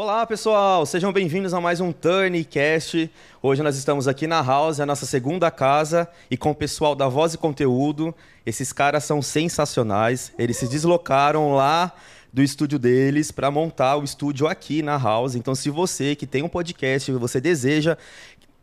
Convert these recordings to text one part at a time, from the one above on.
Olá, pessoal! Sejam bem-vindos a mais um Turncast. Hoje nós estamos aqui na House, a nossa segunda casa, e com o pessoal da Voz e Conteúdo. Esses caras são sensacionais. Eles se deslocaram lá do estúdio deles para montar o estúdio aqui na House. Então, se você que tem um podcast, você deseja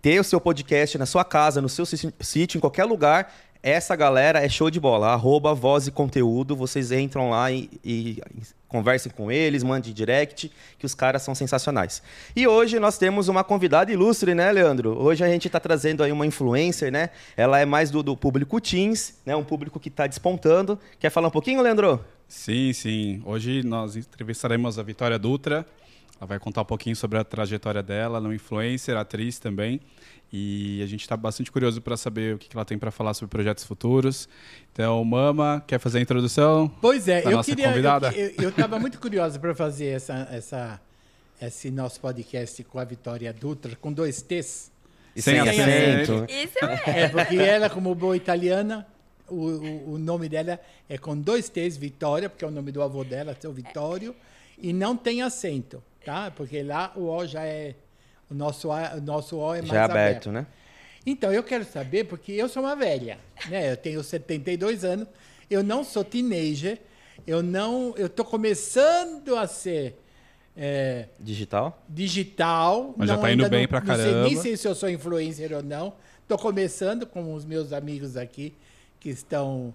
ter o seu podcast na sua casa, no seu sítio, em qualquer lugar, essa galera é show de bola. Arroba Voz e Conteúdo. Vocês entram lá e, e conversem com eles, mandem direct, que os caras são sensacionais. E hoje nós temos uma convidada ilustre, né, Leandro? Hoje a gente está trazendo aí uma influencer, né? Ela é mais do, do público teens, né? Um público que está despontando. Quer falar um pouquinho, Leandro? Sim, sim. Hoje nós entrevistaremos a Vitória Dutra. Ela vai contar um pouquinho sobre a trajetória dela, ela é uma influencer, atriz também. E a gente está bastante curioso para saber o que ela tem para falar sobre projetos futuros. Então, Mama, quer fazer a introdução? Pois é, eu queria. Convidada? Eu estava muito curiosa para fazer essa, essa, esse nosso podcast com a Vitória Dutra, com dois T's. E sem, sem acento. Isso é. é, porque ela, como boa italiana, o, o, o, nome dela é com dois T's, Vitória, porque é o nome do avô dela, seu Vitório, e não tem acento, tá? Porque lá o O já é o nosso, o nosso O é mais Já aberto, aberto, né? Então, eu quero saber, porque eu sou uma velha, né? Eu tenho 72 anos, eu não sou teenager, eu não... Eu estou começando a ser... É, digital? Digital. Mas já está indo bem para caramba. Não sei nem sei se eu sou influencer ou não. Estou começando com os meus amigos aqui, que estão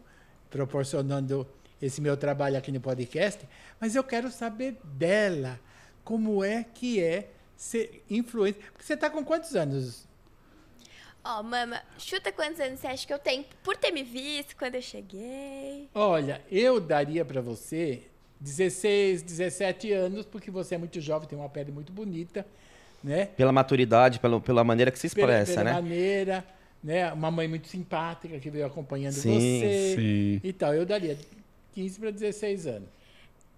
proporcionando esse meu trabalho aqui no podcast. Mas eu quero saber dela, como é que é ser influencer. Porque você está com quantos anos? Ó, oh, mama, chuta quantos anos você acha que eu tenho por ter me visto quando eu cheguei? Olha, eu daria para você 16, 17 anos, porque você é muito jovem, tem uma pele muito bonita, né? Pela maturidade, pela, pela maneira que se expressa, pela, pela né? maneira, né? Uma mãe muito simpática que veio acompanhando sim, você sim. e tal. Eu daria 15 para 16 anos.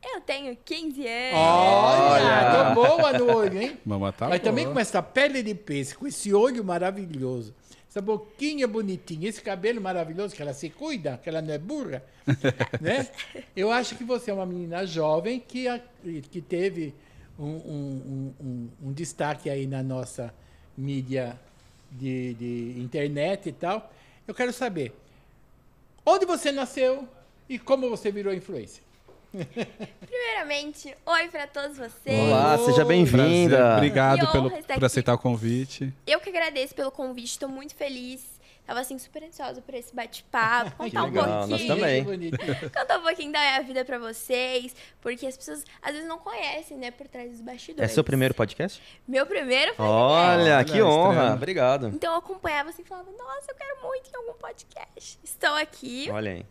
Eu tenho 15 anos. Olha, tô boa no olho, hein? Mamãe tá Mas boa. também com essa pele de peixe, com esse olho maravilhoso, essa boquinha bonitinha, esse cabelo maravilhoso, que ela se cuida, que ela não é burra, né? Eu acho que você é uma menina jovem que, que teve um, um, um, um destaque aí na nossa mídia de, de internet e tal. Eu quero saber, onde você nasceu e como você virou influência? Primeiramente, oi para todos vocês. Olá, seja bem-vinda. Obrigado pelo, por aceitar o convite. Eu que agradeço pelo convite, estou muito feliz. Tava assim super ansiosa por esse bate-papo, contar legal, um pouquinho. Nós também. contar um pouquinho da minha vida para vocês, porque as pessoas às vezes não conhecem, né, por trás dos bastidores. É seu primeiro podcast? Meu primeiro podcast. Olha, que honra. Obrigado. Então eu acompanhava assim e falava: "Nossa, eu quero muito em algum podcast". Estou aqui. Olha aí.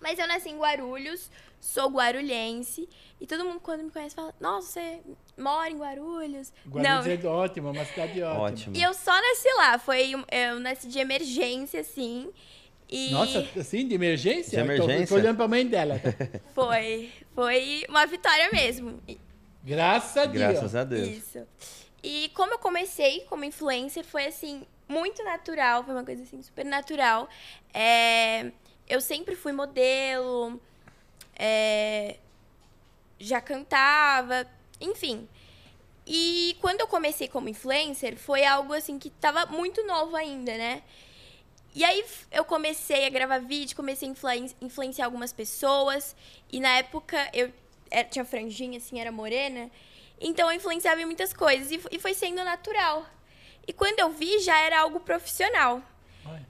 Mas eu nasci em Guarulhos, sou guarulhense. E todo mundo, quando me conhece, fala: Nossa, você mora em Guarulhos? Guarulhos Não. é ótimo, é uma cidade ótima. Ótimo. E eu só nasci lá. Foi, eu nasci de emergência, assim. E... Nossa, assim, de emergência? De emergência? Tô, tô olhando pra mãe dela. Foi. Foi uma vitória mesmo. Graças a Deus. Graças a Deus. Isso. E como eu comecei como influencer, foi assim, muito natural. Foi uma coisa assim, super natural. É eu sempre fui modelo, é, já cantava, enfim. E quando eu comecei como influencer, foi algo assim que tava muito novo ainda, né? E aí eu comecei a gravar vídeo, comecei a influenciar algumas pessoas. E na época eu era, tinha franjinha, assim, era morena. Então eu influenciava em muitas coisas e, e foi sendo natural. E quando eu vi, já era algo profissional. Ai,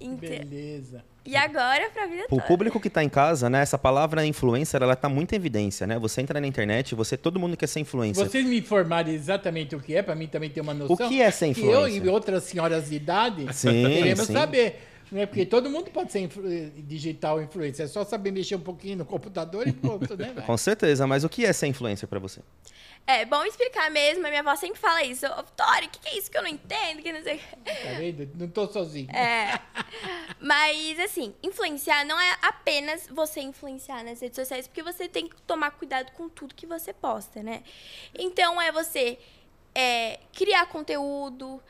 então, beleza. E agora pra vida toda. O público que está em casa, né? Essa palavra influencer, ela tá muito em evidência, né? Você entra na internet, você todo mundo quer ser influencer. Vocês me informarem exatamente o que é, para mim também ter uma noção. O que é ser influencer? Que eu e outras senhoras de idade sim, queremos sim. saber. Né? Porque todo mundo pode ser influ digital influencer. É só saber mexer um pouquinho no computador e pronto, né? Com certeza, mas o que é ser influencer para você? É bom explicar mesmo, a minha avó sempre fala isso. Ô, Vitória, o que, que, é isso que eu não entendo? Que não sei... Tá vendo? Não tô sozinho. É. Mas, assim, influenciar não é apenas você influenciar nas redes sociais, porque você tem que tomar cuidado com tudo que você posta, né? Então, é você é, criar conteúdo,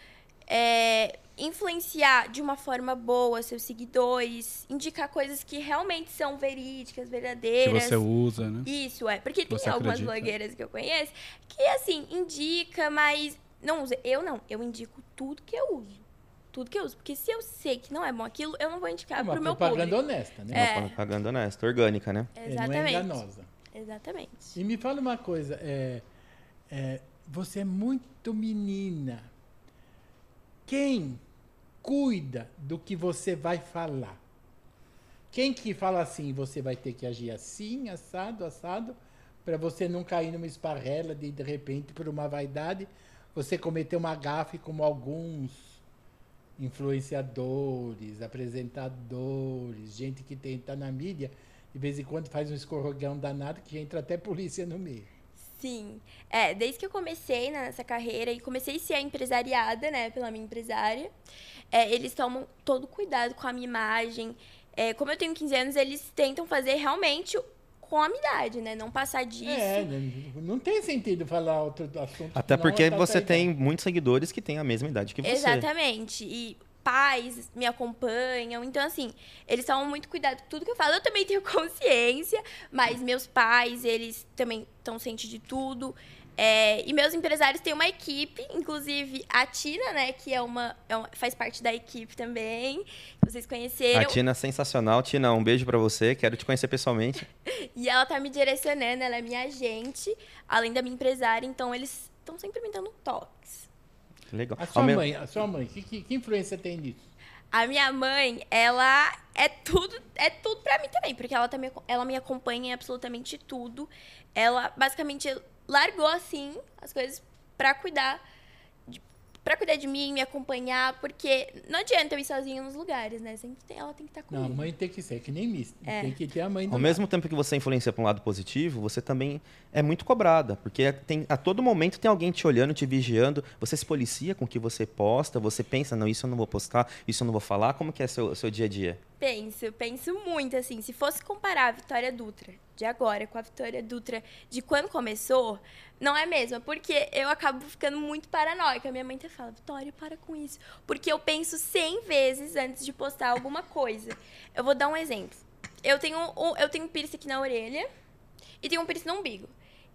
é, influenciar de uma forma boa seus seguidores, indicar coisas que realmente são verídicas, Que verdadeiras. você usa, né? Isso, é. Porque tem Você algumas acredita. blogueiras que eu conheço que, assim, indica, mas não usa. Eu não. Eu indico tudo que eu uso. Tudo que eu uso. Porque se eu sei que não é bom aquilo, eu não vou indicar É uma pro meu propaganda público. honesta, né? Uma propaganda honesta, orgânica, né? É, Não é Exatamente. enganosa. Exatamente. E me fala uma coisa, é, é, você é muito menina. Quem cuida do que você vai falar? Quem que fala assim, você vai ter que agir assim, assado, assado, para você não cair numa esparrela de, de repente, por uma vaidade, você cometer uma gafe como alguns influenciadores, apresentadores, gente que tenta na mídia, de vez em quando faz um escorregão danado que entra até polícia no meio. Sim. É, desde que eu comecei nessa carreira e comecei a ser empresariada, né, pela minha empresária, é, eles tomam todo cuidado com a minha imagem. É, como eu tenho 15 anos, eles tentam fazer realmente com a minha idade, né? Não passar disso. É, não, tem sentido falar outro assunto. Até porque é você tem muitos seguidores que têm a mesma idade que você. Exatamente. E pais me acompanham. Então, assim, eles tomam muito cuidado com tudo que eu falo. Eu também tenho consciência, mas meus pais, eles também estão cientes de tudo. É, e meus empresários têm uma equipe, inclusive a Tina, né, que é uma, é uma- faz parte da equipe também, que vocês conheceram. A Tina é sensacional. Tina, um beijo pra você. Quero te conhecer pessoalmente. E ela tá me direcionando, ela é minha agente, além da minha empresária, então eles estão sempre me dando toques. Legal. A sua Ao meu- mãe, a sua mãe, que, que, que influência tem nisso? A minha mãe, ela é tudo, é tudo pra mim também, porque ela também, ela me acompanha em absolutamente tudo. Ela basicamente largou assim as coisas pra cuidar para cuidar de mim, me acompanhar, porque não adianta eu ir sozinha nos lugares, né? Sempre tem, ela tem que estar Não, a comigo. mãe tem que ser, que nem misto. É. Tem que ter a mãe Ao lado. mesmo tempo que você influencia para um lado positivo, você também é muito cobrada, porque tem, a todo momento tem alguém te olhando, te vigiando, você se policia com o que você posta, você pensa, não, isso eu não vou postar, isso eu não vou falar, como que é seu, seu dia a dia? Penso, penso muito assim. Se fosse comparar a Vitória Dutra de agora com a Vitória Dutra de quando começou, não é a mesma, porque eu acabo ficando muito paranoica. Minha mãe até fala, Vitória, para com isso. Porque eu penso 100 vezes antes de postar alguma coisa. Eu vou dar um exemplo. Eu tenho, um- eu tenho um piercing aqui na orelha e tenho um piercing no umbigo.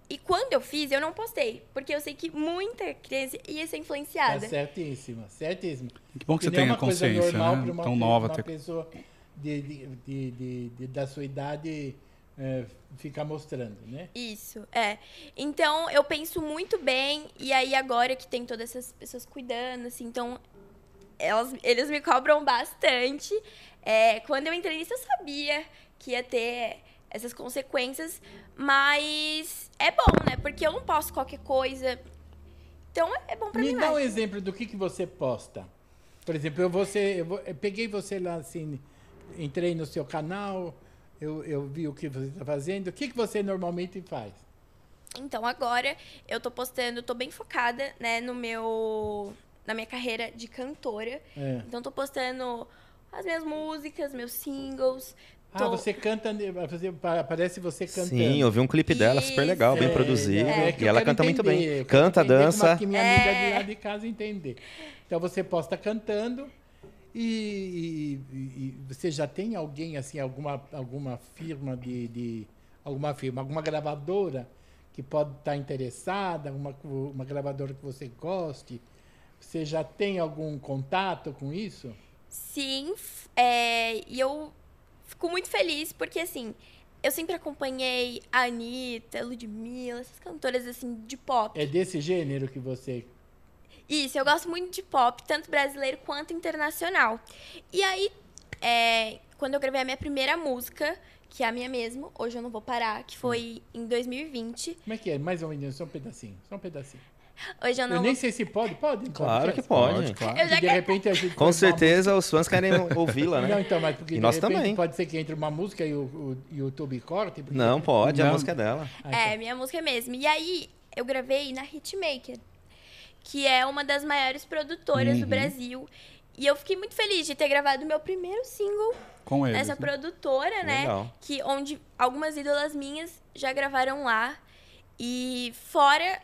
E quando eu fiz, eu não postei, porque eu sei que muita criança ia ser Tá influenciada. certíssima, certíssima. Que bom que você nem é tem a uma coisa consciência, né? Tão nova. uma ter- pessoa de, de, de, de- da sua idade é, ficar mostrando, né? Isso, é. Então, eu penso muito bem, e aí agora que tem todas essas pessoas cuidando, assim, então, elas, eles me cobram bastante. É, quando eu entrei nisso, eu sabia que ia ter essas consequências, mas é bom, né? Porque eu não posso qualquer coisa. Então, é bom pra Me mim dá um mais. exemplo do que, que você posta. Por exemplo, eu, você, eu, eu peguei você lá assim, entrei no seu canal, eu, eu vi o que você está fazendo. O que, que você normalmente faz? Então, agora, eu tô postando, tô bem focada, né, no meu... Na minha carreira de cantora. É. Então, tô postando as minhas músicas, meus singles. Ah, tô- você canta, parece você cantando. Sim, eu vi um clipe dela super legal, bem Isso, produzido, é que e ela canta muito entender, bem. eu quero Canta, dança. é que minha amiga É. de lá de casa entender. Então você posta cantando e, e- e você já tem alguém assim, alguma alguma firma de, de alguma firma, alguma gravadora que pode estar interessada, uma uma gravadora que você goste. Você já tem algum contato com isso? Sim, é, e eu fico muito feliz porque, assim, eu sempre acompanhei a Anitta, a Ludmilla, essas cantoras, assim, de pop. É desse gênero que você Isso, eu gosto muito de pop, tanto brasileiro quanto internacional. E aí, é, quando eu gravei a minha primeira música, que é a minha mesmo, Hoje Eu Não Vou Parar, que foi em 2020. Como é que é? Mais ou menos, só um pedacinho, só um pedacinho. Hoje eu não Eu vou nem sei se pode, pode? Claro que Podcast? pode. claro. Eu já de repente a gente Com certeza os fãs querem ouvi-la, música- Não, né? então, mas porque E nós também. pode ser que entre uma música e o, o YouTube corte. porque- Não, pode, a Não. música é dela. Ah, então. É, minha música mesmo. E aí, eu gravei na Hitmaker, que é uma das maiores produtoras do Uhum. Brasil. E eu fiquei muito feliz de ter gravado meu primeiro single Com eles. nessa né? produtora, né? Legal. Que onde algumas ídolas minhas já gravaram lá. E fora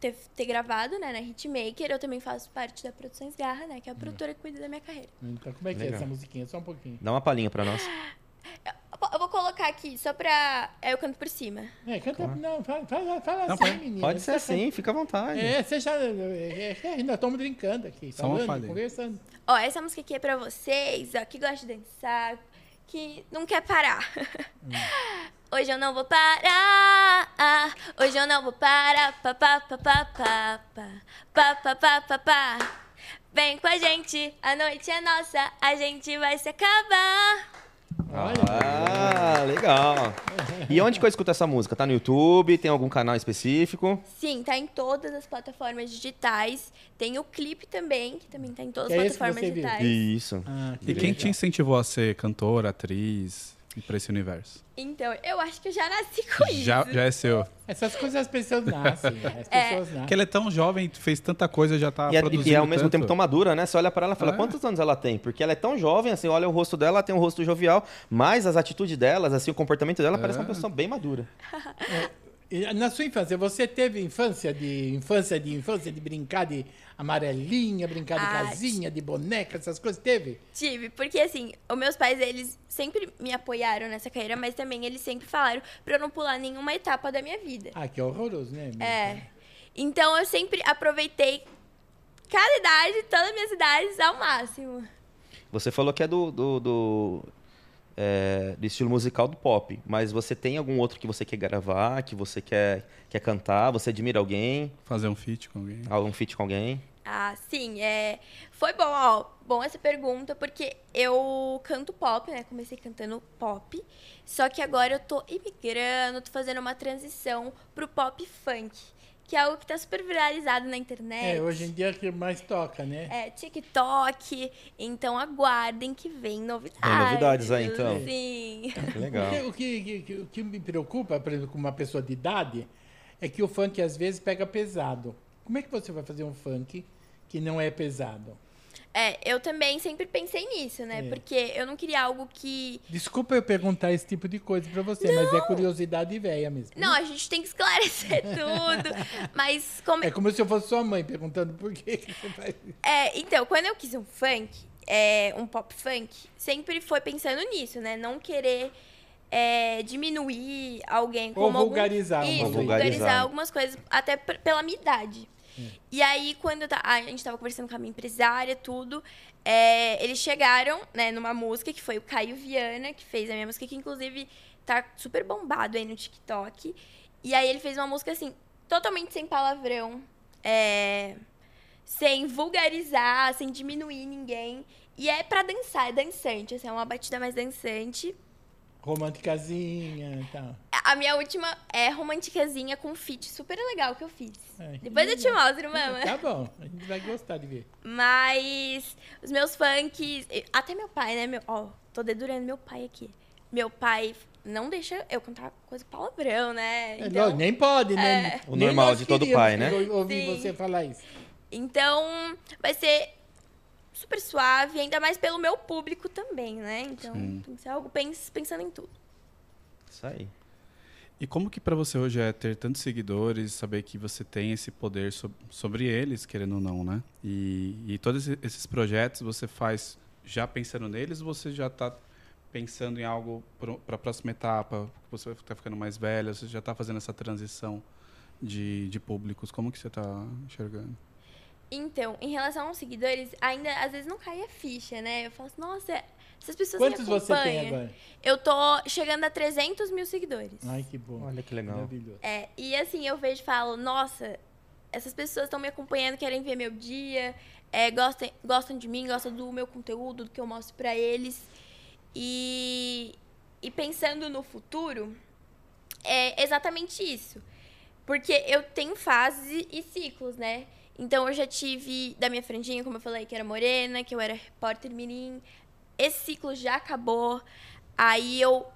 ter, ter gravado, né, na Hitmaker. Eu também faço parte da Produções Garra, né, que é a produtora que cuida da minha carreira. Então, como é que é Legal. essa musiquinha? Só um pouquinho. Dá uma palhinha pra nós. Eu vou colocar aqui, só pra... é, Eu canto por cima. É, canta. Não, fala, fala, fala Não, assim, pode- menina. Pode ser tá assim, fica à vontade. É, você já. É, é, nós estamos brincando aqui, Só falando, conversando. Ó, essa música aqui é pra vocês, ó, que gostam de dançar, que não quer parar. Hoje eu não vou parar, ah, hoje eu não vou parar, pá, pá, pá, pá, pá, pá, pá, pá, pá, pá. Vem com a gente, a noite é nossa, a gente vai se acabar. Olha. Ah, legal. E onde que eu escuto essa música? Tá no YouTube? Tem algum canal específico? Sim, tá em todas as plataformas digitais. Tem o clipe também, que também tá em todas as É esse que plataformas você viu? digitais. Isso. Ah, que E quem te incentivou a ser cantora, atriz e pra esse universo? Então, eu acho que eu já nasci com isso. Já, já é seu. Essas coisas as pessoas nascem. As É. pessoas nascem. Porque ela é tão jovem, fez tanta coisa, já tá E, é- produzindo e é ao mesmo tanto. tempo tão madura, né? Você olha pra ela e fala, É. quantos anos ela tem? Porque ela é tão jovem, assim, olha o rosto dela, ela tem um rosto jovial, mas as atitudes delas, assim, o comportamento dela parece É. uma pessoa bem madura. E Na sua infância, você teve infância de infância de infância de brincar de amarelinha, brincar de Ah, casinha, de boneca, essas coisas? Teve? Tive, porque assim, os meus pais, eles sempre me apoiaram nessa carreira, mas também eles sempre falaram pra eu não pular nenhuma etapa da minha vida. Ah, que horroroso, né? amiga? É. Então eu sempre aproveitei cada idade, todas as minhas idades ao máximo. Você falou que é do, do, do, é, do estilo musical do pop, mas você tem algum outro que você quer gravar, que você quer, quer cantar, você admira alguém, Fazer um feat com alguém. algum feat com alguém? Ah, sim, é. Foi bom, ó. Bom essa pergunta, porque eu canto pop, né? Comecei cantando pop. Só que agora eu tô imigrando, tô fazendo uma transição pro pop funk. Que é algo que tá super viralizado na internet. É, hoje em dia é o que mais toca, né? É, TikTok. Então aguardem que vem novidades. Tem novidades aí, então? Sim. Legal. O que, o que- o que me preocupa, por exemplo, com uma pessoa de idade, é que o funk às vezes pega pesado. Como é que você vai fazer um funk que não é pesado? É, eu também sempre pensei nisso, né? É. Porque eu não queria algo que. Desculpa eu perguntar esse tipo de coisa pra você, mas é curiosidade velha mesmo. Não, a gente tem que esclarecer tudo. Mas como É como se eu fosse sua mãe perguntando por que, que você faz isso. É, então, quando eu quis um funk, é, um pop funk, sempre foi pensando nisso, né? Não querer é, diminuir alguém Ou como algum- vulgarizar uma Isso, coisa. vulgarizar Vulgarizar. algumas coisas, até pela minha idade. E aí, quando a gente tava conversando com a minha empresária, tudo, é, eles chegaram, né, numa música que foi o Caio Viana, que fez a minha música, que inclusive tá super bombado aí no TikTok. E aí ele fez uma música, assim, totalmente sem palavrão, é, sem vulgarizar, sem diminuir ninguém. E é pra dançar, é dançante, assim, é uma batida mais dançante. Românticazinha e tal. A minha última é romanticazinha com feat super legal que eu fiz. Ai, que Depois eu te mostro, mama. Tá bom, a gente vai gostar de ver. Mas os meus funks, até meu pai, né? Meu, ó, tô dedurando meu pai aqui. Meu pai não deixa eu cantar coisa palavrão, né? É, Então, lógico, nem pode, né? O Nem normal de todo pai, né? ou- Ouvir Sim. você falar isso. então vai ser super suave, ainda mais pelo meu público também, né? Então Sim. tem que ser algo pens- pensando em tudo. Isso aí. E como que pra você hoje é ter tantos seguidores, saber que você tem esse poder so- sobre eles, querendo ou não, né? E, e todos esse- esses projetos você faz já pensando neles ou você já está pensando em algo para a próxima etapa? Você vai estar ficando mais velho, você já está fazendo essa transição de, de públicos. Como que você está enxergando? Então, em relação aos seguidores, ainda às vezes não cai a ficha, né? Eu falo assim, nossa, essas pessoas Quantos me você acompanham. tem agora? Eu tô chegando a 300 mil seguidores. Ai, que bom. Olha que legal. Maravilhoso. É, e assim, eu vejo e falo, nossa, essas pessoas estão me acompanhando, querem ver meu dia, é, gostam, gostam de mim, gostam do meu conteúdo, do que eu mostro pra eles. E, e pensando no futuro, é exatamente isso. Porque eu tenho fases e ciclos, né? Então eu já tive da minha franjinha, como eu falei, que era morena, que eu era repórter mirim. Esse ciclo já acabou. Aí eu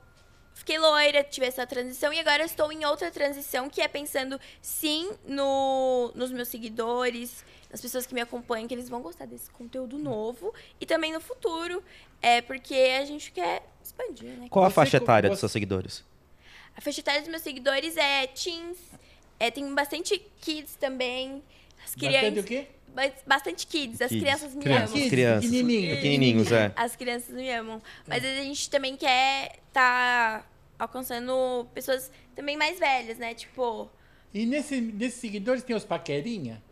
fiquei loira, tive essa transição e agora eu estou em outra transição que é pensando sim no, nos meus seguidores, nas pessoas que me acompanham, que eles vão gostar desse conteúdo novo e também no futuro, é porque a gente quer expandir, né? Qual a faixa etária dos seus seguidores? A faixa etária dos meus seguidores é teens, É, tem bastante kids também. As Bastante crianças. o quê? ba- Bastante kids. As Kids. crianças me Crianças. amam. Kids, crianças. pequenininho. Pequenininhos, é. As crianças me amam. Mas a gente também quer tá alcançando pessoas também mais velhas, né? Tipo, E nesse, nesses seguidores tem os paquerinha?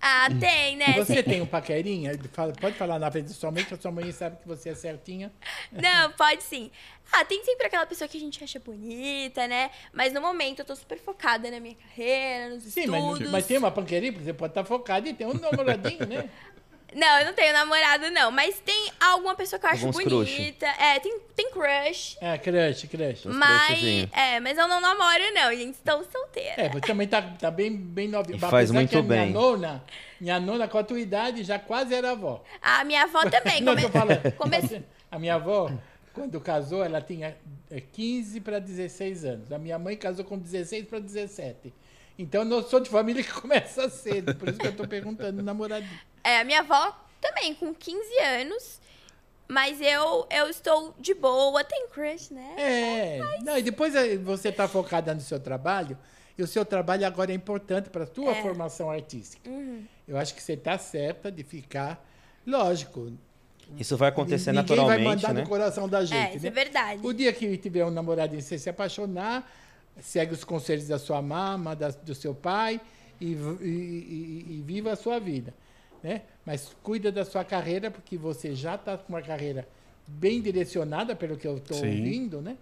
Ah, tem, né? Você tem um paquerinha? Fala- Pode falar na frente da sua mãe, que a sua mãe sabe que você é certinha. Não, pode sim. Ah, tem sempre aquela pessoa que a gente acha bonita, né? Mas no momento eu tô super focada na minha carreira, nos Sim, estudos. mas, mas tem uma paquerinha, porque você pode estar focado e tem um namoradinho, né? Não, eu não tenho namorado, não. Mas tem alguma pessoa que eu acho Alguns crush. bonita. É, tem, tem crush. É, crush, crush. Mas, é, mas eu não namoro, não, gente. Estou solteira. É, você também tá, tá bem, bem novinho. E faz muito bem. Minha nona, minha nona, com a tua idade, já quase era avó. A minha avó também. Não, come- tô falando. come- A minha avó, quando casou, ela tinha é, 15 para 16 anos. A minha mãe casou com 16 para 17. Então, eu sou de família que começa cedo. Por isso que eu tô perguntando, namoradinho. É, a minha avó também, com 15 anos. Mas eu, eu estou de boa. Tem crush, né? É. Não, e depois eh, você tá focada no seu trabalho, e o seu trabalho agora é importante para a tua É. formação artística. Uhum. Eu acho que você tá certa de ficar... Lógico, Isso vai acontecer ninguém vai naturalmente, mandar né? no coração da gente, é, isso né? é verdade. O dia que tiver um namoradinho, você se apaixonar, segue os conselhos da sua mama, da- do seu pai e, e- e- e viva a sua vida, né? Mas cuida da sua carreira, porque você já está com uma carreira bem direcionada, pelo que eu estou ouvindo, né?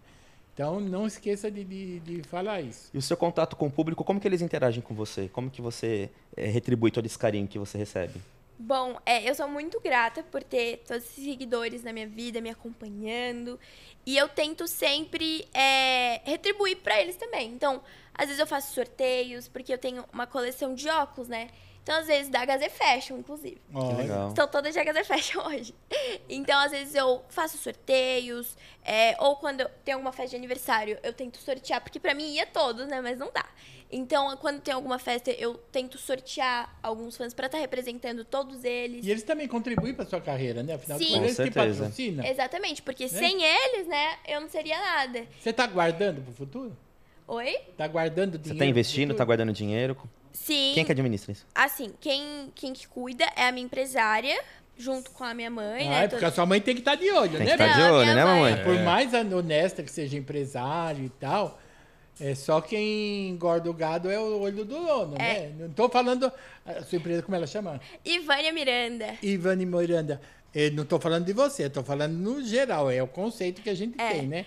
Então, não esqueça de, de, de falar isso. E o seu contato com o público, como que eles interagem com você? Como que você eh, retribui todo esse carinho que você recebe? Bom, é, eu sou muito grata por ter todos esses seguidores na minha vida, me acompanhando. E eu tento sempre é, retribuir pra eles também. Então, às vezes eu faço sorteios, porque eu tenho uma coleção de óculos, né? Então, às vezes, da HZ Fashion, inclusive. Olha, legal. Estou toda de HZ Fashion hoje. Então, às vezes, eu faço sorteios. é, ou quando tem alguma festa de aniversário, eu tento sortear. Porque pra mim ia todos, né? Mas não dá. Então, quando tem alguma festa, eu tento sortear alguns fãs pra estar representando todos eles. E eles também contribuem para sua carreira, né? Afinal de Sim. contas, eles certeza. patrocinam. Exatamente, porque Né? sem eles, né, eu não seria nada. Você está guardando para o futuro? Oi? Está guardando Você dinheiro? está pro investindo, futuro? guardando dinheiro? Sim. Quem que administra isso? Assim, quem, quem que cuida é a minha empresária, junto com a minha mãe, Ah, né? é porque a sua mãe tem que estar de olho, Tem né? que estar de Não, olho, né, mãe- mamãe? Por mais honesta que seja empresário e tal, é só quem engorda o gado é o olho do dono, É. né? Não estou falando. A sua empresa, como ela chama? Ivânia Miranda. Ivani Miranda. Eu não estou falando de você, estou falando no geral. É o conceito que a gente É. tem, né?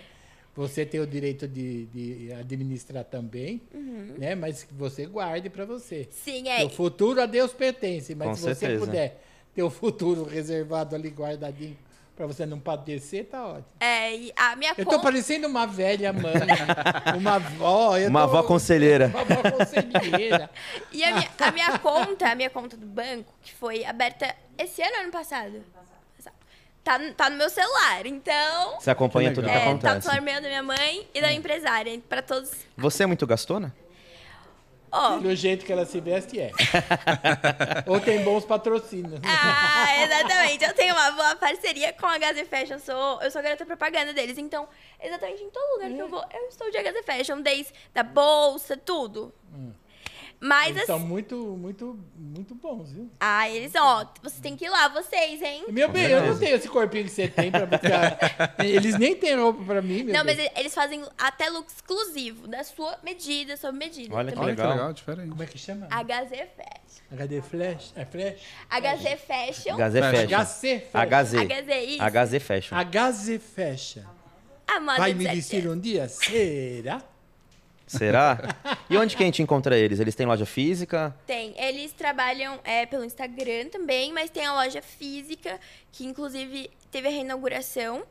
Você tem o direito de, de administrar também, Uhum. né? Mas que você guarde para você. Sim, é. O futuro a Deus pertence, mas Com se você certeza. puder ter o futuro reservado ali, guardadinho, para você não padecer, tá ótimo. É, e a minha Eu tô conta. parecendo uma velha mãe, uma avó. eu Uma tô- avó conselheira. Uma avó conselheira. E a minha, a minha conta, a minha conta do banco, que foi aberta esse ano ou ano passado? Tá, no- tá no meu celular, então. Você acompanha Que tudo que. É, tá no acontece. celular meu da minha mãe e da empresária, pra todos. Você é muito gastona? Ó. Do jeito que ela se veste, é. Ou tem bons patrocínios. Ah, exatamente. Eu tenho uma boa parceria com a HZ Fashion. Eu sou, eu sou garota propaganda deles. Então, exatamente em todo lugar que eu vou, eu estou de HZ Fashion. Desde da bolsa, tudo. Mas Eles são muito, muito, muito bons, viu? Ah, eles, ó, vocês têm que ir lá, vocês, hein? Meu bem, eu não tenho esse corpinho que você tem pra ficar. Eles nem têm roupa pra mim, meu Não, bem. mas eles fazem até look exclusivo, da sua medida, sob medida. Olha que também. Olha que legal. legal, diferente. Como é que chama? HZ Fashion. HD Flash? É Flash? HZ Fashion. HZ Fashion. HC Fashion. HZ. HZ, isso. HZ Fashion. HZ Fashion. A moda Vai me vestir um dia? Será? Será? E onde que a gente encontra eles? Eles têm loja física? Tem. Eles trabalham é, pelo Instagram também, mas tem a loja física, que inclusive teve a reinauguração.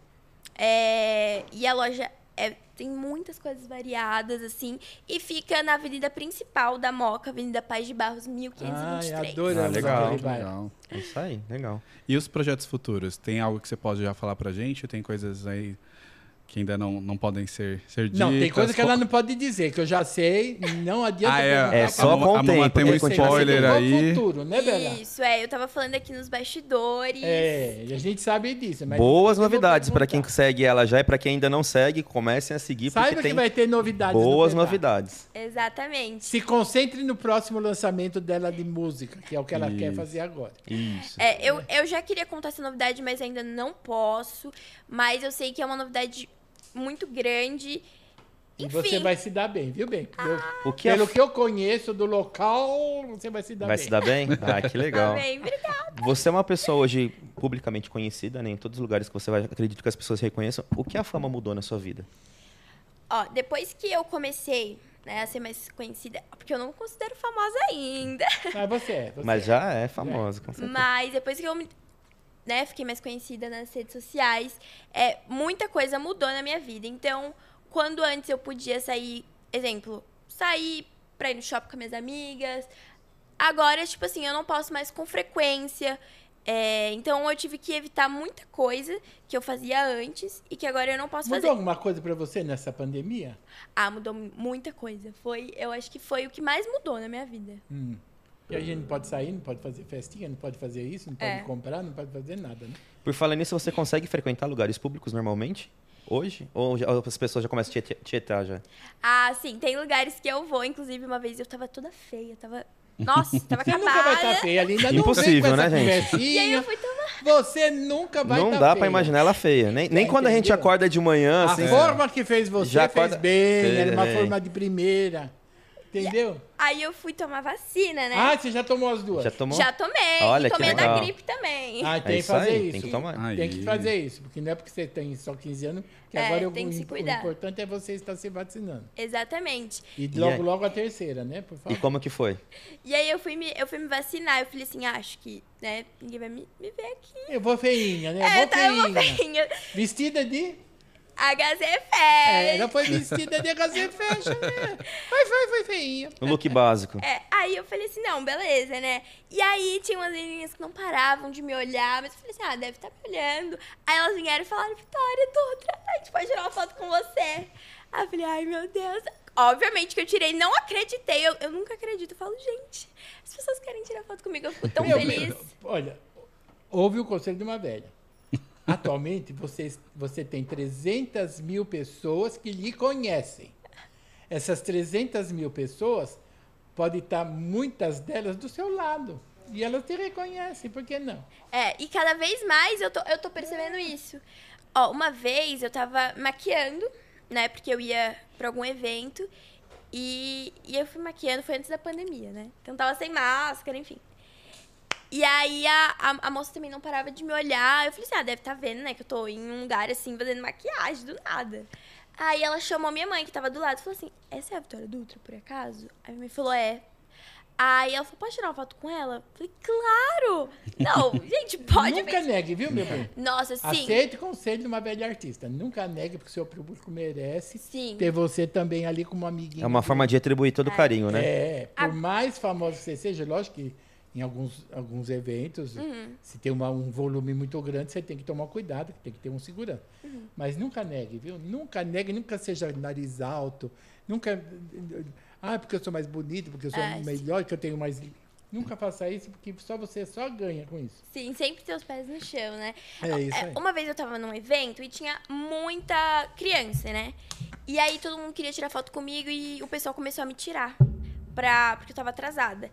É, e a loja é, tem muitas coisas variadas, assim. E fica na avenida principal da Moca, Avenida Paz de Barros, Ai, 1523. adoramos Ah, legal. Legal. É isso aí, legal. E os projetos futuros? Tem algo que você pode já falar pra gente? Tem coisas aí que ainda não, não podem ser, ser ditas? Não, tem coisa que ela não pode dizer, que eu já sei, não adianta Ah, é, perguntar É só com a tempo, tem um tem que spoiler No aí. futuro, né, Bela? Isso, é. Eu tava falando aqui nos bastidores. É, a gente sabe disso. Mas Boas novidades para quem segue ela já e para quem ainda não segue, comecem a seguir porque Saiba tem que vai ter novidades. no boas pedaço. novidades. Exatamente. Se concentre no próximo lançamento dela de música, que é o que ela quer Isso. fazer agora. Isso. É, eu, eu já queria contar essa novidade, mas ainda não posso. Mas eu sei que é uma novidade muito grande. E Enfim, você vai se dar bem, viu bem? Eu- O que a pelo que eu conheço do local, você vai se dar vai bem. se dar bem? Ah, que legal. também. Obrigada. Você é uma pessoa hoje publicamente conhecida, né? Em todos os lugares que você vai, acredito que as pessoas reconheçam. O que a fama mudou na sua vida? Ó, depois que eu comecei né, a ser mais conhecida, porque eu não me considero famosa ainda. Mas você é. Você Mas é. já é famosa, com certeza. Mas depois que eu me- né, fiquei mais conhecida nas redes sociais, é, muita coisa mudou na minha vida. Então, quando antes eu podia sair, exemplo, sair pra ir no shopping com minhas amigas, agora, tipo assim, eu não posso mais com frequência. É, então eu tive que evitar muita coisa que eu fazia antes e que agora eu não posso Mudou fazer. alguma coisa pra você nessa pandemia? Ah, mudou muita coisa. Foi, eu acho que foi o que mais mudou na minha vida. Hum. E a gente não pode sair, não pode fazer festinha, não pode fazer isso, não pode É. comprar, não pode fazer nada, né? Por falar nisso, você consegue frequentar lugares públicos normalmente? Hoje? Ou as pessoas já começam a te tietar já? Ah, sim, tem lugares que eu vou. Inclusive, uma vez eu tava toda feia, tava. Nossa, tava Você acabada. nunca vai estar feia ali, ainda não Impossível, né, gente? E aí eu fui tomar. Você nunca vai não tá dá feia. pra imaginar ela feia. Nem, nem Tá, quando a gente entendeu? acorda de manhã, A assim. forma que fez você Já fez acorda- bem, era uma É. forma de primeira. Entendeu? Aí eu fui tomar vacina, né? Ah, você já tomou as duas? Já tomou? Já tomei. Olha, e que tomei da legal. gripe também. Ah, É tem que isso fazer aí, isso. tem que tomar. Aí. Tem que fazer isso, porque não é porque você tem só 15 anos, que É, agora o, tem que se o cuidar. importante é você estar se vacinando. Exatamente. E E logo, aí? logo a terceira, né? Por E favor. como que foi? E aí eu fui me, eu fui me vacinar. Eu falei assim, ah, acho que, né, ninguém vai me, me ver aqui. Eu vou feinha, né? Eu É, vou tá, eu vou feinha. feinha. Vestida de. HZ É, Fest. ela foi vestida de HZ Fashion, né? Foi, foi, foi feinha. O look básico. É, aí eu falei assim, não, beleza, né? E aí tinha umas meninas que não paravam de me olhar, mas eu falei assim, ah, deve estar me olhando. Aí elas vieram e falaram, Vitória, Dutra, a gente pode tirar uma foto com você. Aí eu falei, ai, meu Deus. Obviamente que eu tirei, não acreditei, eu, eu nunca acredito. Eu falo, gente, as pessoas querem tirar foto comigo, eu fico tão Eu- feliz. Olha, houve o conselho de uma velha. Atualmente, você, você tem 300 mil pessoas que lhe conhecem. Essas 300 mil pessoas, pode estar muitas delas do seu lado. E elas te reconhecem, por que não? É, e cada vez mais eu tô, eu tô percebendo isso. Ó, uma vez eu tava maquiando, né? Porque eu ia pra algum evento e, e eu fui maquiando, foi antes da pandemia, né? Então tava sem máscara, enfim. E aí a, a, a moça também não parava de me olhar. Eu falei assim, ah, deve estar vendo, né? Que eu tô em um lugar assim, fazendo maquiagem do nada. Aí ela chamou minha mãe, que tava do lado, e falou assim: Essa é a Vitória Dutra, por acaso? Aí minha mãe falou: É. Aí ela falou: Pode tirar uma foto com ela? Eu falei: Claro! Não, gente, pode Nunca mesmo. negue, viu, meu bem? Nossa, sim. Aceite o conselho de uma velha artista. Nunca negue, porque o seu público merece Sim. ter você também ali como amiguinho. É uma forma de retribuir todo o carinho, né? É, por A- mais famoso que você seja, lógico que em alguns, alguns eventos, Uhum. se tem uma- um volume muito grande, você tem que tomar cuidado, tem que ter um segurança. Uhum. Mas nunca negue, viu? Nunca negue, nunca seja nariz alto, nunca. Ah, porque eu sou mais bonito, porque eu sou Ah, sim. melhor, que eu tenho mais. Nunca faça isso, porque só você só ganha com isso. Sim, sempre ter os pés no chão, né? É isso É, aí. Uma vez eu tava num evento e tinha muita criança, né? E aí todo mundo queria tirar foto comigo e o pessoal começou a me tirar. Pra, porque eu tava atrasada.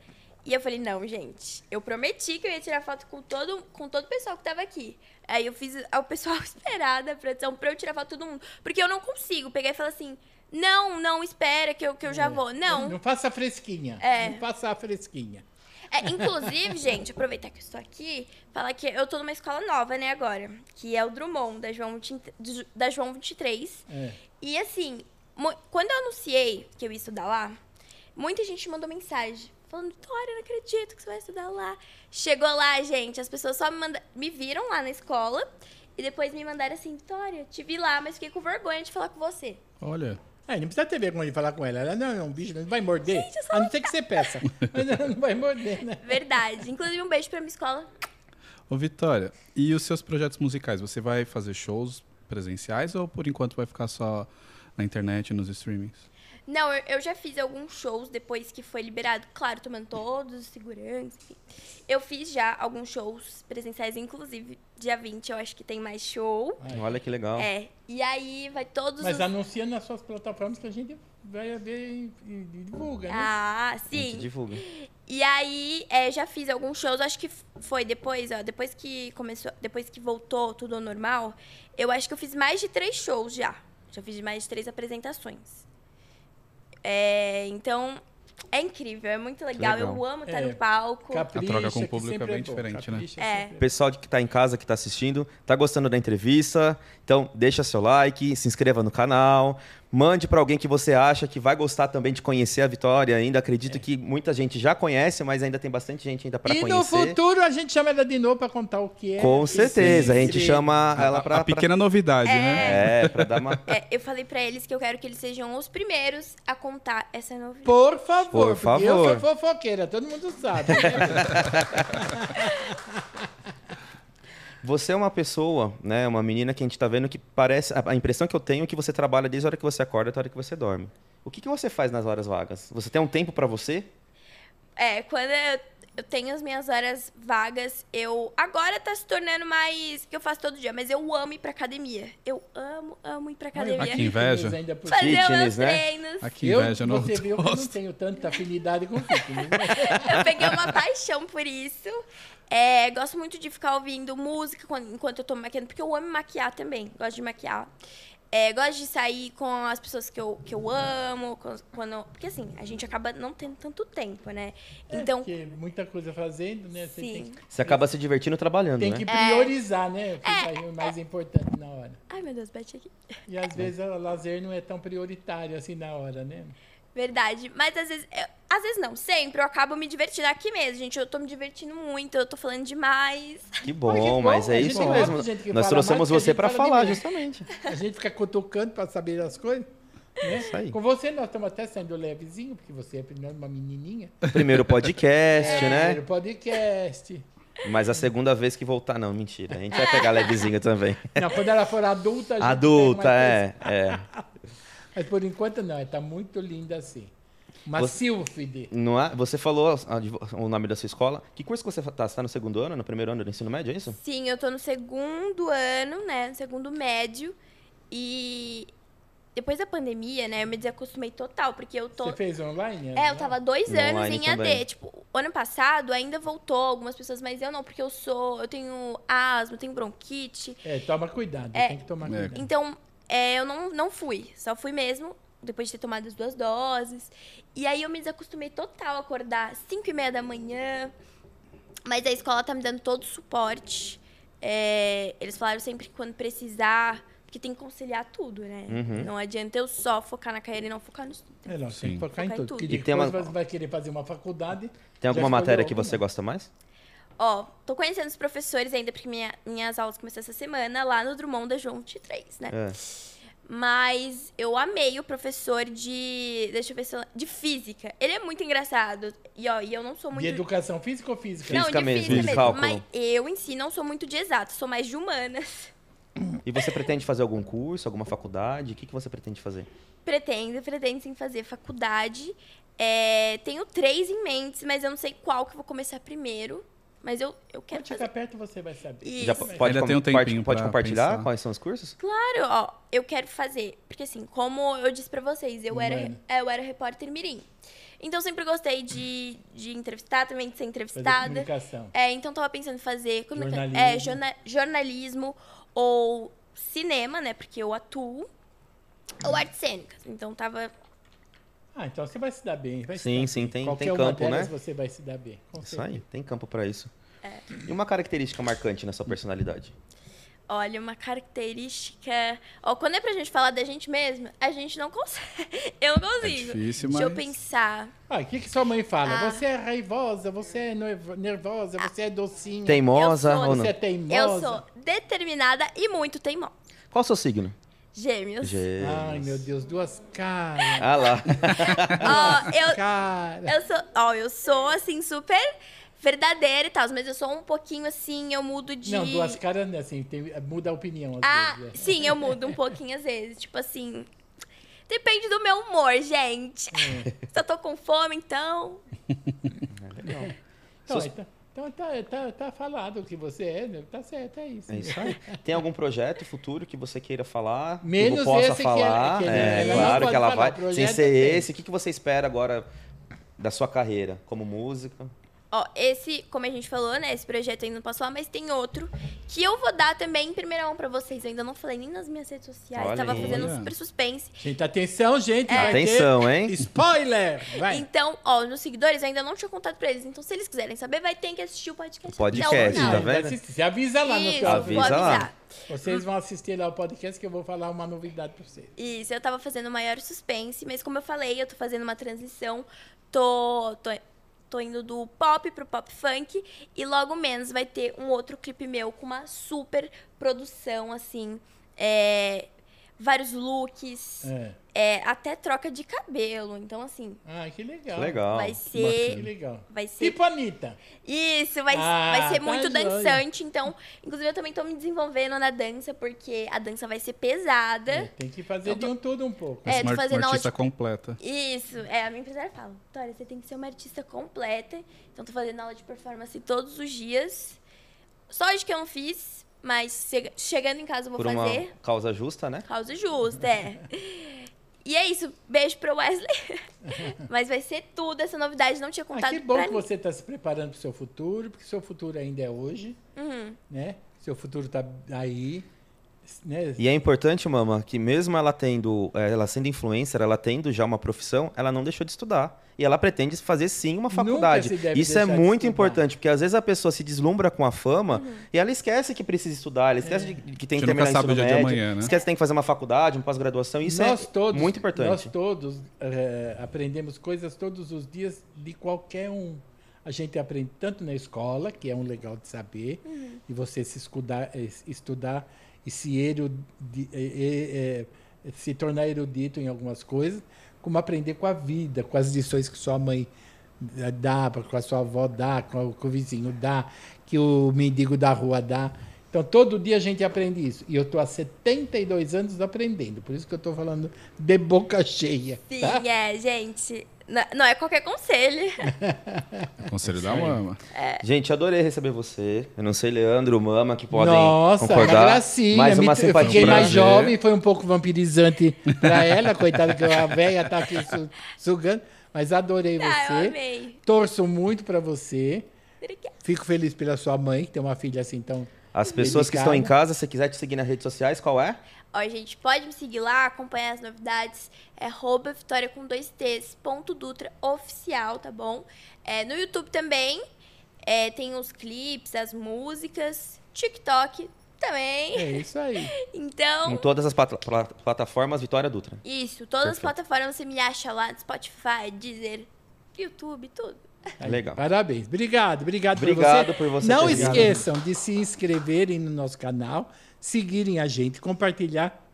E eu falei, não, gente, eu prometi que eu ia tirar foto com todo, com todo o pessoal que tava aqui. Aí eu fiz o pessoal esperar da produção pra eu tirar foto com todo mundo. Porque eu não consigo pegar e falar assim, não, não, espera que eu, que eu já vou. Não, Não faça fresquinha. É. Não faça a fresquinha. É, inclusive, gente, aproveitar que eu estou aqui, falar que eu tô numa escola nova, né, agora. Que é o Drummond, da João, 20 do- da João 23. É. E assim, quando eu anunciei que eu ia estudar lá, muita gente mandou mensagem. Falando, Vitória, não acredito que você vai estudar lá. Chegou lá, gente, as pessoas só me, manda- me viram lá na escola. E depois me mandaram assim, Vitória, te vi lá, mas fiquei com vergonha de falar com você. Olha, É, não precisa ter vergonha de falar com ela. Ela não é um bicho, não vai morder. Gente, a não ser que você peça. Mas ela não vai morder, né? Verdade. Inclusive, um beijo pra minha escola. ô Vitória, e os seus projetos musicais? Você vai fazer shows presenciais ou por enquanto vai ficar só na internet, nos streamings? Não, eu, eu já fiz alguns shows depois que foi liberado, claro, tomando todos os seguranças, enfim. Eu fiz já alguns shows presenciais, inclusive dia 20 eu acho que tem mais show. Olha que legal. É, e aí vai todos Mas os... anuncia nas suas plataformas que a gente vai ver e, e divulga, né? Ah, A gente sim. divulga. E aí, é, já fiz alguns shows, acho que foi depois, ó, depois que começou, depois que voltou tudo ao normal, eu acho que eu fiz mais de três shows já. Já fiz mais de três apresentações. É, então, é incrível, é muito legal. legal. Eu amo estar É. no palco. Capricha, troca com o público é sempre bem bom. diferente, né? Capricha É. sempre O pessoal que está em casa, que está assistindo, tá gostando da entrevista? Então, deixa seu like, se inscreva no canal, mande para alguém que você acha que vai gostar também de conhecer a Vitória ainda. Acredito que muita gente já conhece, mas ainda tem bastante gente ainda para E conhecer. no futuro a gente chama ela de novo para contar o que é. Com certeza, a gente chama ela para a pequena novidade, né? É, para dar uma É, eu falei pra eles que eu quero que eles sejam os primeiros a contar essa novidade. Por favor, Por porque eu favor. sou fofoqueira, todo mundo sabe. Você é uma pessoa, né, uma menina que a gente está vendo que parece. A a impressão que eu tenho é que você trabalha desde a hora que você acorda até a hora que você dorme. O que, que você faz nas horas vagas? Você tem um tempo para você? É, quando eu, eu tenho as minhas horas vagas, eu. Agora tá se tornando mais. que eu faço todo dia, mas eu amo ir pra academia. Eu amo, amo ir pra academia. Aqui inveja. Por Fazer Fitness, meus né? treinos. Aqui eu, inveja, não você viu que eu não tenho tanta afinidade com fitness. né? Eu peguei uma paixão por isso. É, gosto muito de ficar ouvindo música enquanto eu tô me maquiando, porque eu amo maquiar também. Gosto de maquiar. É, gosto de sair com as pessoas que eu, que eu amo. Quando, porque assim, a gente acaba não tendo tanto tempo, né? Então, Porque muita coisa fazendo, né? Você sim. tem, Você acaba se divertindo trabalhando, tem né? que priorizar, né? O que É, é o mais importante na hora. Ai, meu Deus, bate aqui. E às vezes o lazer não é tão prioritário assim na hora, né? Verdade. Mas às vezes, eu- às vezes não, sempre eu acabo me divertindo aqui mesmo, gente. Eu tô me divertindo muito, eu tô falando demais. Que bom, Ai, que bom, mas é isso mesmo. Nós trouxemos mais você para falar, justamente. A gente fica cutucando para saber as coisas. Né? Isso aí. Com você nós estamos até saindo levezinho, porque você é primeiro uma menininha. Primeiro podcast, né? Primeiro podcast. Mas a segunda vez que voltar, não, mentira. A gente vai pegar levezinho também. Não, quando ela for adulta, a gente Adulta, é, é. Mas por enquanto não, ela tá muito linda assim. Uma Você- sílfide. Não é? Você falou o nome da sua escola. Que curso que você está? Você está no segundo ano, no primeiro ano do ensino médio, é isso? Sim, eu tô no segundo ano, né? No segundo médio. E depois da pandemia, né, eu me desacostumei total, porque eu tô. Você fez online? É, eu tava dois No anos em também. AD. Tipo, ano passado ainda voltou algumas pessoas, mas eu não, porque eu sou. Eu tenho asma, eu tenho bronquite. É, toma cuidado, É. tem que tomar É. cuidado. Então, é, eu não, não fui. Só fui mesmo depois de ter tomado as duas doses. E aí eu me desacostumei total a acordar às 5 e meia da manhã. Mas a escola tá me dando todo o suporte. É, eles falaram sempre que quando precisar, porque tem que conciliar tudo, né? Uhum. Não adianta eu só focar na carreira e não focar no estudo. É, não, tem Sim. que focar em Focar em tudo. tudo. Porque E tem uma- vai querer fazer uma faculdade. Tem alguma matéria que você gosta mais? Ó, tô conhecendo os professores ainda, porque minha- minhas aulas começaram essa semana lá no Drummond da João 23, né? É. Mas eu amei o professor de. Deixa eu ver se eu. De física. Ele é muito engraçado. E, ó, e eu não sou muito. De educação física ou física? Não, Física de mesmo, física de mesmo. cálculo. Mas eu em si não sou muito de exato, sou mais de humanas. E você pretende fazer algum curso, alguma faculdade? O que, que você pretende fazer? Pretendo, pretendo sim fazer faculdade. É, tenho três em mente, mas eu não sei qual que eu vou começar primeiro. Mas eu, eu quero Quando fazer. chegar perto você vai saber. Isso. Já po- pode, Ainda com- tem um pode- tempinho pode compartilhar pensar. quais são os cursos? Claro, ó, eu quero fazer. Porque assim, como eu disse pra vocês, eu era, Humana. é, eu era repórter mirim. Então eu sempre gostei de, de entrevistar, também de ser Fazer entrevistada. comunicação. É, então tava pensando em fazer comunica- Jornalismo. É, jorna- jornalismo ou cinema, né? Porque eu atuo. Ou artes cênicas. Então tava. Ah, então você vai se dar bem. Vai se Sim, dar sim, bem. tem- Qualquer tem campo, né? você vai se dar bem. com Isso aí, tem campo pra isso. É. E uma característica marcante na sua personalidade? Olha, uma característica. Ó, quando é pra gente falar da gente mesmo, a gente não consegue. Eu não É consigo. difícil, Deixa eu mas- pensar. Ah, o que, que sua mãe fala? Ah. Você é raivosa, você é nervo- nervosa, você é docinha. Teimosa Eu sou- ou não? Você é teimosa. Eu sou determinada e muito teimosa. Qual o seu signo? Gêmeos. Gêmeos. Ai, meu Deus, duas caras. Ah lá. Ó, eu, Cara. eu sou. Ó, eu sou assim, super verdadeira e tal, mas eu sou um pouquinho assim, eu mudo de. Não, duas caras, assim, tem- muda a opinião às Ah, vezes. é. sim, eu mudo um pouquinho às vezes. Tipo assim. Depende do meu humor, gente. É. Se eu tô com fome, então. Então, então, então tá, tá, tá falado o que você é, né? tá certo, é isso. É isso aí. Tem algum projeto futuro que você queira falar? Menos que eu possa esse que ela- falar? que ele- é, ela claro que ela falar, vai. o Sem ser esse, o que que você espera agora da sua carreira como música? Ó, esse, como a gente falou, né? Esse projeto ainda não posso falar, mas tem outro que eu vou dar também em primeira mão pra vocês. Eu ainda não falei nem nas minhas redes sociais. Olha Tava aí. fazendo um super suspense. Gente, atenção, gente. ter Atenção, hein? Spoiler! Vai. Então, ó, nos seguidores eu ainda não tinha contato pra eles. Então, se eles quiserem saber, vai ter que assistir o podcast. Podcast, tá vendo? Você avisa lá no Isso. Avisa vou lá. avisar. Vocês vão assistir lá o podcast que eu vou falar uma novidade pra vocês. Isso, eu tava fazendo maior suspense, mas como eu falei, eu tô fazendo uma transição, tô, tô, tô indo do pop pro pop funk e logo menos vai ter um outro clipe meu com uma super produção, assim, é, vários looks, É. é, até troca de cabelo, então assim, Ah, que legal. Legal. vai Que ser... legal. Vai ser Tipo Anitta. Isso, vai, Ah, vai ser tá muito joia. dançante. Então, inclusive, eu também tô me desenvolvendo na dança, porque a dança vai ser pesada. É, Tem que fazer de um tudo um pouco. É, tô uma, fazendo uma aula artista de- completa. Isso, é, a minha empresária fala, Vitória, você tem que ser uma artista completa. Então, tô fazendo aula de performance todos os dias. Só hoje que eu não fiz, mas chega- chegando em casa eu vou Por uma fazer. causa justa, né? Causa justa, é. E é isso, beijo pro Wesley. mas vai ser tudo essa novidade, não tinha Ah, contado que bom que ninguém. você está se preparando para o seu futuro, porque seu futuro ainda é hoje, Uhum. né? Seu futuro está aí, né? E é importante, mama, que mesmo ela tendo, eh, ela sendo influencer, ela tendo já uma profissão, ela não deixou de estudar. E ela pretende fazer sim uma Nunca faculdade. se deve Isso é muito importante, porque às vezes a pessoa se deslumbra com a fama Uhum. e ela esquece que precisa estudar, ela esquece de, que tem que terminar nunca sabe ensino o dia de médio, amanhã, né? esquece que tem que fazer uma faculdade, uma pós-graduação. Isso nós é todos, muito importante. Nós todos eh, aprendemos coisas todos os dias de qualquer um. A gente aprende tanto na escola, que é um legal de saber, e você se escudar, eh, estudar e se, erudi, eh, eh, eh, se tornar erudito em algumas coisas, como aprender com a vida, com as lições que sua mãe dá, com a sua avó dá, com, o- com o vizinho dá, que o mendigo da rua dá. Então, todo dia a gente aprende isso. E eu estou há 72 anos aprendendo. Por isso que eu estou falando de boca cheia. Sim, tá? é, gente. Não, não é qualquer conselho. Conselho da mama. Gente, adorei receber você. Eu não sei, Leandro, Mama, que podem Nossa, concordar. uma gracinha. Mais uma Me- eu simpatia. fiquei mais jovem, foi um pouco vampirizante para ela, coitada que a velha tá aqui su- sugando. Mas adorei Ah, eu você. amei. Torço muito para você. Obrigada. Fico feliz pela sua mãe, que tem uma filha assim tão. As pessoas que estão em casa, se quiser te seguir nas redes sociais, qual é? Ó, gente, pode me seguir lá, acompanhar as novidades. É arroba Vitória com dois T's, ponto Dutra oficial, tá bom? É, no YouTube também. é, tem os clipes, as músicas. TikTok também. É isso aí. Então, Em todas as plat- pla- plataformas, Vitória Dutra. isso. Todas as Perfeito. plataformas você me acha lá no Spotify, Deezer, YouTube, tudo. Aí, Legal. Parabéns. Obrigado, obrigado, Obrigado por você. por você Não esqueçam de se inscreverem no nosso canal, seguirem a gente, compartilhar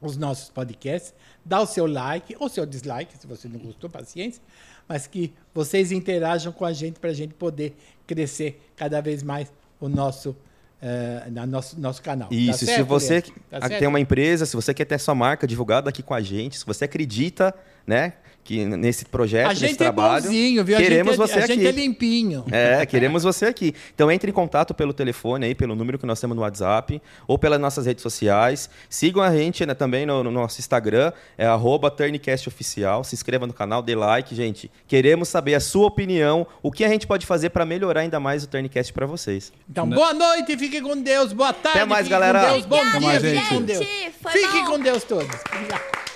os nossos podcasts, dar o seu like ou seu dislike, se você não gostou, paciência, mas que vocês interajam com a gente para a gente poder crescer cada vez mais o nosso, eh, na nosso, nosso canal. Tá Isso, e se você? Tá tem uma empresa, se você quer ter sua marca divulgada aqui com a gente, se você acredita, né, que nesse projeto, A nesse gente é trabalho, bonzinho, viu? queremos a gente é, você a aqui. gente é limpinho. É, queremos você aqui. Então entre em contato pelo telefone aí, pelo número que nós temos no WhatsApp, ou pelas nossas redes sociais. Sigam a gente né, também no, no nosso Instagram, é arroba TurnCastOficial. Se inscreva no canal, dê like, gente. Queremos saber a sua opinião, o que a gente pode fazer para melhorar ainda mais o Turncast para vocês. Então, boa noite, fiquem com Deus. Boa tarde. Até mais, galera. Com Deus, bom Até dia, gente. com Deus. Bom. com Deus todos. Obrigado.